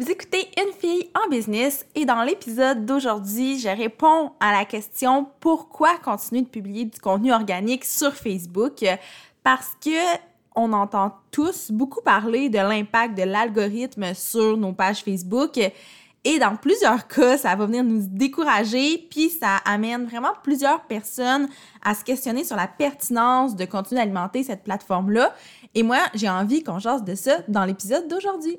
Vous écoutez Une fille en business et dans l'épisode d'aujourd'hui, je réponds à la question pourquoi continuer de publier du contenu organique sur Facebook? Parce que on entend tous beaucoup parler de l'impact de l'algorithme sur nos pages Facebook et dans plusieurs cas, ça va venir nous décourager, puis ça amène vraiment plusieurs personnes à se questionner sur la pertinence de continuer d'alimenter cette plateforme-là. Et moi, j'ai envie qu'on jase de ça dans l'épisode d'aujourd'hui.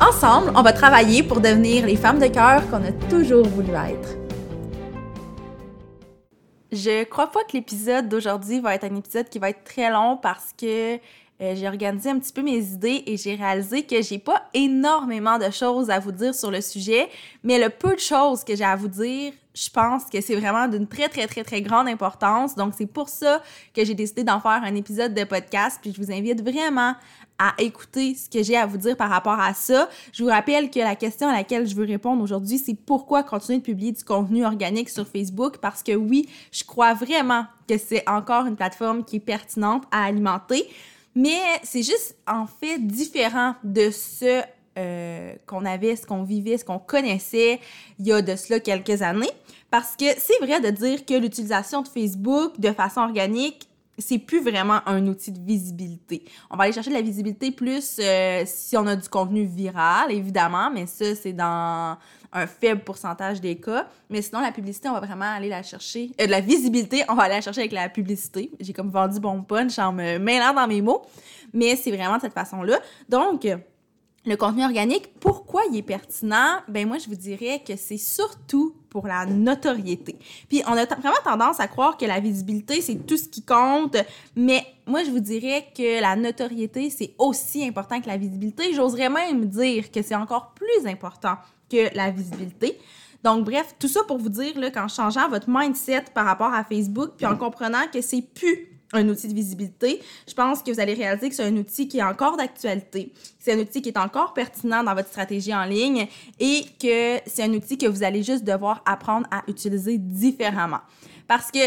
Ensemble, on va travailler pour devenir les femmes de cœur qu'on a toujours voulu être. Je crois pas que l'épisode d'aujourd'hui va être un épisode qui va être très long parce que euh, j'ai organisé un petit peu mes idées et j'ai réalisé que j'ai pas énormément de choses à vous dire sur le sujet, mais le peu de choses que j'ai à vous dire, je pense que c'est vraiment d'une très, très, très, très grande importance. Donc, c'est pour ça que j'ai décidé d'en faire un épisode de podcast. Puis, je vous invite vraiment à écouter ce que j'ai à vous dire par rapport à ça. Je vous rappelle que la question à laquelle je veux répondre aujourd'hui, c'est pourquoi continuer de publier du contenu organique sur Facebook? Parce que oui, je crois vraiment que c'est encore une plateforme qui est pertinente à alimenter, mais c'est juste en fait différent de ce euh, qu'on avait, ce qu'on vivait, ce qu'on connaissait il y a de cela quelques années. Parce que c'est vrai de dire que l'utilisation de Facebook de façon organique c'est plus vraiment un outil de visibilité. On va aller chercher de la visibilité plus euh, si on a du contenu viral, évidemment, mais ça, c'est dans un faible pourcentage des cas. Mais sinon, la publicité, on va vraiment aller la chercher. Euh, de la visibilité, on va aller la chercher avec la publicité. J'ai comme vendu bon punch en me mêlant dans mes mots. Mais c'est vraiment de cette façon-là. Donc, le contenu organique, pourquoi il est pertinent? Ben moi, je vous dirais que c'est surtout pour la notoriété. Puis on a vraiment tendance à croire que la visibilité, c'est tout ce qui compte, mais moi, je vous dirais que la notoriété, c'est aussi important que la visibilité. J'oserais même dire que c'est encore plus important que la visibilité. Donc, bref, tout ça pour vous dire qu'en changeant votre mindset par rapport à Facebook, puis en comprenant que c'est plus un outil de visibilité, je pense que vous allez réaliser que c'est un outil qui est encore d'actualité, c'est un outil qui est encore pertinent dans votre stratégie en ligne et que c'est un outil que vous allez juste devoir apprendre à utiliser différemment. Parce que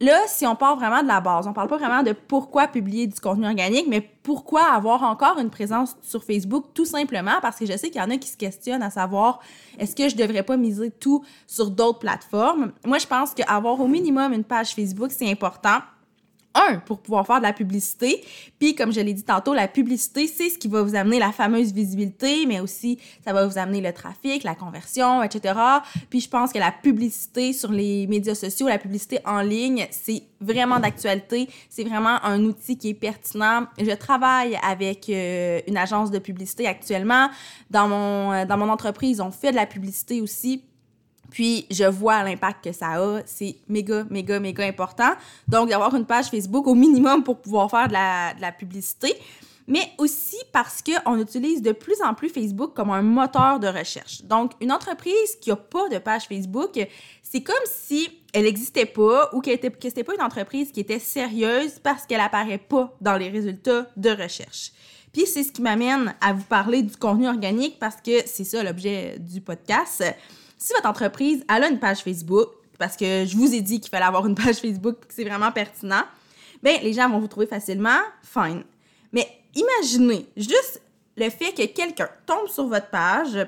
là, si on part vraiment de la base, on parle pas vraiment de pourquoi publier du contenu organique, mais pourquoi avoir encore une présence sur Facebook, tout simplement parce que je sais qu'il y en a qui se questionnent à savoir est-ce que je devrais pas miser tout sur d'autres plateformes? Moi, je pense qu'avoir au minimum une page Facebook, c'est important un, pour pouvoir faire de la publicité. Puis, comme je l'ai dit tantôt, la publicité, c'est ce qui va vous amener la fameuse visibilité, mais aussi, ça va vous amener le trafic, la conversion, etc. Puis, je pense que la publicité sur les médias sociaux, la publicité en ligne, c'est vraiment d'actualité. C'est vraiment un outil qui est pertinent. Je travaille avec euh, une agence de publicité actuellement. Dans mon, euh, dans mon entreprise, on fait de la publicité aussi puis, je vois l'impact que ça a. C'est méga, méga, méga important. Donc, d'avoir une page Facebook au minimum pour pouvoir faire de la, publicité. Mais aussi parce qu'on utilise de plus en plus Facebook comme un moteur de recherche. Donc, une entreprise qui n'a pas de page Facebook, c'est comme si elle n'existait pas ou que ce n'était pas une entreprise qui était sérieuse parce qu'elle apparaît pas dans les résultats de recherche. Puis c'est ce qui m'amène à vous parler du contenu organique parce que c'est ça l'objet du podcast si votre entreprise a une page Facebook, parce que je vous ai dit qu'il fallait avoir une page Facebook, c'est vraiment pertinent, bien, les gens vont vous trouver facilement, fine. Mais imaginez juste le fait que quelqu'un tombe sur votre page,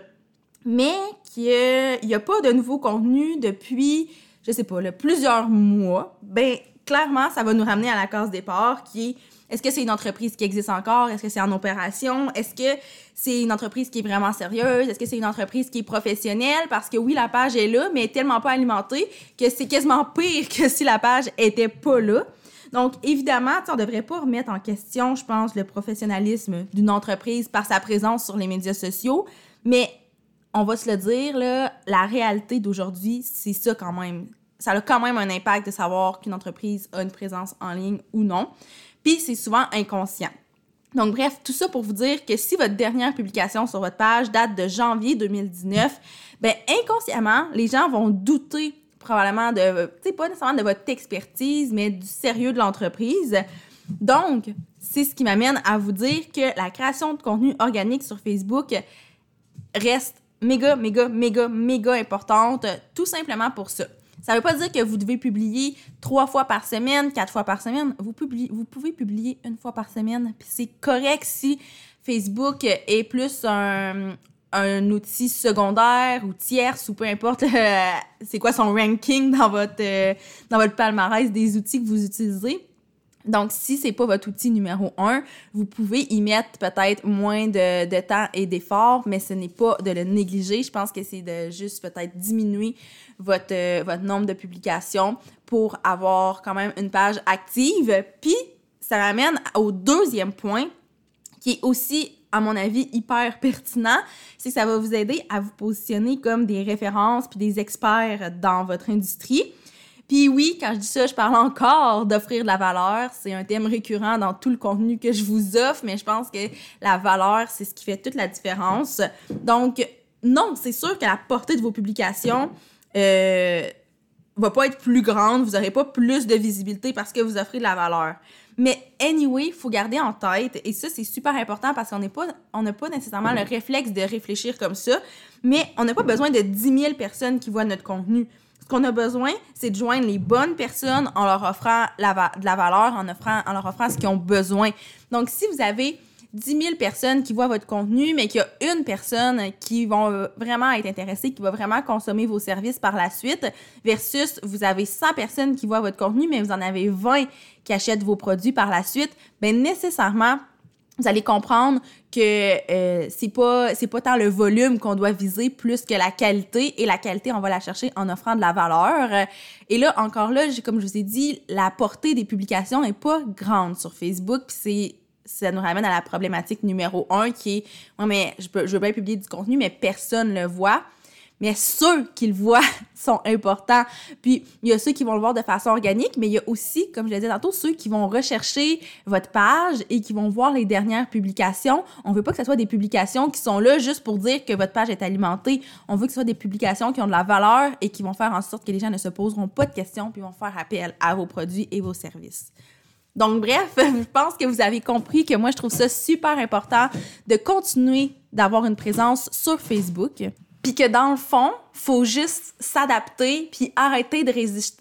mais qu'il n'y a pas de nouveau contenu depuis, je sais pas, plusieurs mois, ben clairement, ça va nous ramener à la case départ qui est est-ce que c'est une entreprise qui existe encore? Est-ce que c'est en opération? Est-ce que c'est une entreprise qui est vraiment sérieuse? Est-ce que c'est une entreprise qui est professionnelle? Parce que oui, la page est là, mais elle est tellement pas alimentée que c'est quasiment pire que si la page était pas là. Donc, évidemment, on ne devrait pas remettre en question, je pense, le professionnalisme d'une entreprise par sa présence sur les médias sociaux, mais on va se le dire, là, la réalité d'aujourd'hui, c'est ça quand même. Ça a quand même un impact de savoir qu'une entreprise a une présence en ligne ou non. Puis c'est souvent inconscient. Donc bref, tout ça pour vous dire que si votre dernière publication sur votre page date de janvier 2019, ben inconsciemment, les gens vont douter probablement de, tu sais, pas nécessairement de votre expertise, mais du sérieux de l'entreprise. Donc, c'est ce qui m'amène à vous dire que la création de contenu organique sur Facebook reste méga, méga, méga, méga importante, tout simplement pour ça. Ça ne veut pas dire que vous devez publier trois fois par semaine, quatre fois par semaine. Vous, pouvez publier une fois par semaine. C'est correct si Facebook est plus un, un outil secondaire ou tierce ou peu importe euh, c'est quoi son ranking dans votre, euh, dans votre palmarès des outils que vous utilisez. Donc, si c'est pas votre outil numéro un, vous pouvez y mettre peut-être moins de, de temps et d'efforts, mais ce n'est pas de le négliger. Je pense que c'est de juste peut-être diminuer votre, euh, votre nombre de publications pour avoir quand même une page active. Puis, ça m'amène au deuxième point, qui est aussi, à mon avis, hyper pertinent, c'est que ça va vous aider à vous positionner comme des références puis des experts dans votre industrie. Puis oui, quand je dis ça, je parle encore d'offrir de la valeur. C'est un thème récurrent dans tout le contenu que je vous offre, mais je pense que la valeur, c'est ce qui fait toute la différence. Donc, non, c'est sûr que la portée de vos publications euh, va pas être plus grande, vous n'aurez pas plus de visibilité parce que vous offrez de la valeur. Mais anyway, il faut garder en tête, et ça c'est super important parce qu'on n'est pas, n'a pas nécessairement le réflexe de réfléchir comme ça, mais on n'a pas besoin de 10 000 personnes qui voient notre contenu. Ce qu'on a besoin, c'est de joindre les bonnes personnes en leur offrant de la valeur, en, offrant, en leur offrant ce qu'ils ont besoin. Donc, si vous avez 10 000 personnes qui voient votre contenu, mais qu'il y a une personne qui va vraiment être intéressée, qui va vraiment consommer vos services par la suite, versus vous avez 100 personnes qui voient votre contenu, mais vous en avez 20 qui achètent vos produits par la suite, bien nécessairement, vous allez comprendre que euh, c'est pas c'est pas tant le volume qu'on doit viser plus que la qualité et la qualité on va la chercher en offrant de la valeur. Et là encore là comme je vous ai dit la portée des publications est pas grande sur Facebook c'est ça nous ramène à la problématique numéro un qui est ouais, mais je peux je veux bien publier du contenu mais personne le voit mais ceux qui le voient sont importants. Puis il y a ceux qui vont le voir de façon organique, mais il y a aussi, comme je l'ai dit tantôt, ceux qui vont rechercher votre page et qui vont voir les dernières publications. On veut pas que ce soit des publications qui sont là juste pour dire que votre page est alimentée. On veut que ce soit des publications qui ont de la valeur et qui vont faire en sorte que les gens ne se poseront pas de questions puis vont faire appel à vos produits et vos services. Donc, bref, je pense que vous avez compris que moi, je trouve ça super important de continuer d'avoir une présence sur Facebook. Puis que dans le fond, faut juste s'adapter, puis arrêter de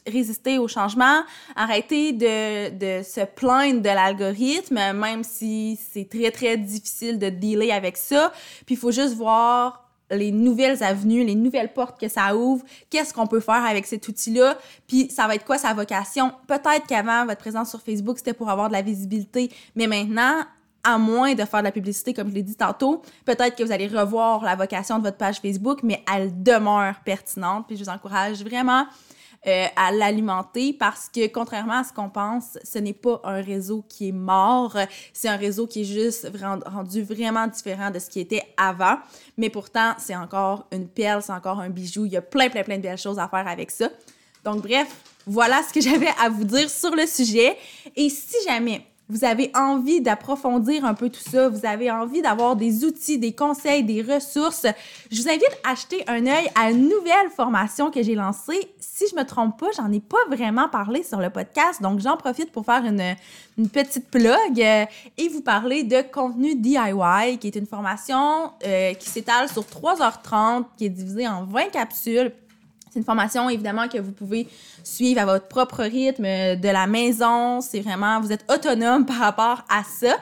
résister au changement, arrêter de, de se plaindre de l'algorithme, même si c'est très, très difficile de dealer avec ça. Puis il faut juste voir les nouvelles avenues, les nouvelles portes que ça ouvre, qu'est-ce qu'on peut faire avec cet outil-là, puis ça va être quoi sa vocation. Peut-être qu'avant, votre présence sur Facebook, c'était pour avoir de la visibilité, mais maintenant, à moins de faire de la publicité, comme je l'ai dit tantôt, peut-être que vous allez revoir la vocation de votre page Facebook, mais elle demeure pertinente. Puis je vous encourage vraiment euh, à l'alimenter parce que contrairement à ce qu'on pense, ce n'est pas un réseau qui est mort, c'est un réseau qui est juste rendu vraiment différent de ce qui était avant. Mais pourtant, c'est encore une perle, c'est encore un bijou. Il y a plein, plein, plein de belles choses à faire avec ça. Donc bref, voilà ce que j'avais à vous dire sur le sujet. Et si jamais vous avez envie d'approfondir un peu tout ça, vous avez envie d'avoir des outils, des conseils, des ressources, je vous invite à acheter un œil à une nouvelle formation que j'ai lancée. Si je me trompe pas, j'en ai pas vraiment parlé sur le podcast, donc j'en profite pour faire une, petite plug euh, et vous parler de contenu DIY, qui est une formation euh, qui s'étale sur 3h30, qui est divisée en 20 capsules c'est une formation, évidemment, que vous pouvez suivre à votre propre rythme de la maison. C'est vraiment, vous êtes autonome par rapport à ça.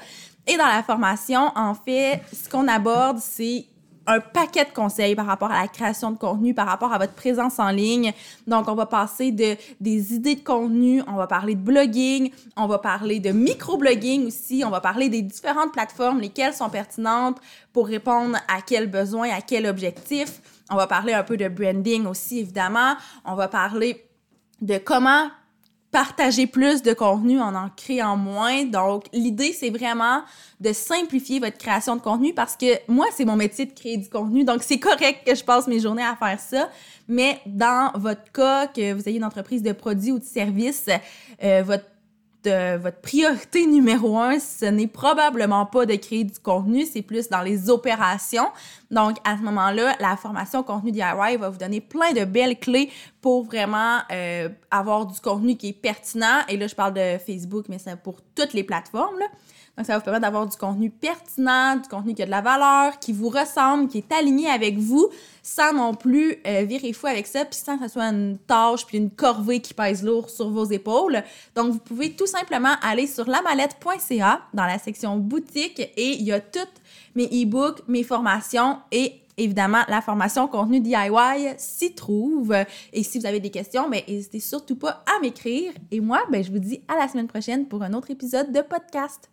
Et dans la formation, en fait, ce qu'on aborde, c'est un paquet de conseils par rapport à la création de contenu, par rapport à votre présence en ligne. Donc, on va passer de des idées de contenu, on va parler de blogging, on va parler de microblogging aussi, on va parler des différentes plateformes, lesquelles sont pertinentes pour répondre à quel besoin, à quel objectif. On va parler un peu de branding aussi, évidemment. On va parler de comment partager plus de contenu en en créant moins. Donc, l'idée, c'est vraiment de simplifier votre création de contenu parce que moi, c'est mon métier de créer du contenu. Donc, c'est correct que je passe mes journées à faire ça. Mais dans votre cas, que vous ayez une entreprise de produits ou de services, euh, votre de votre priorité numéro un, ce n'est probablement pas de créer du contenu, c'est plus dans les opérations. Donc, à ce moment-là, la formation contenu DIY va vous donner plein de belles clés pour vraiment euh, avoir du contenu qui est pertinent. Et là, je parle de Facebook, mais c'est pour toutes les plateformes. Donc, ça va vous permettre d'avoir du contenu pertinent, du contenu qui a de la valeur, qui vous ressemble, qui est aligné avec vous, sans non plus euh, virer fou avec ça, puis sans que ce soit une tâche puis une corvée qui pèse lourd sur vos épaules. Donc, vous pouvez tout simplement aller sur lamalette.ca dans la section boutique et il y a toutes mes e-books, mes formations et évidemment, la formation contenu DIY s'y trouve. Et si vous avez des questions, ben, n'hésitez surtout pas à m'écrire. Et moi, ben, je vous dis à la semaine prochaine pour un autre épisode de podcast.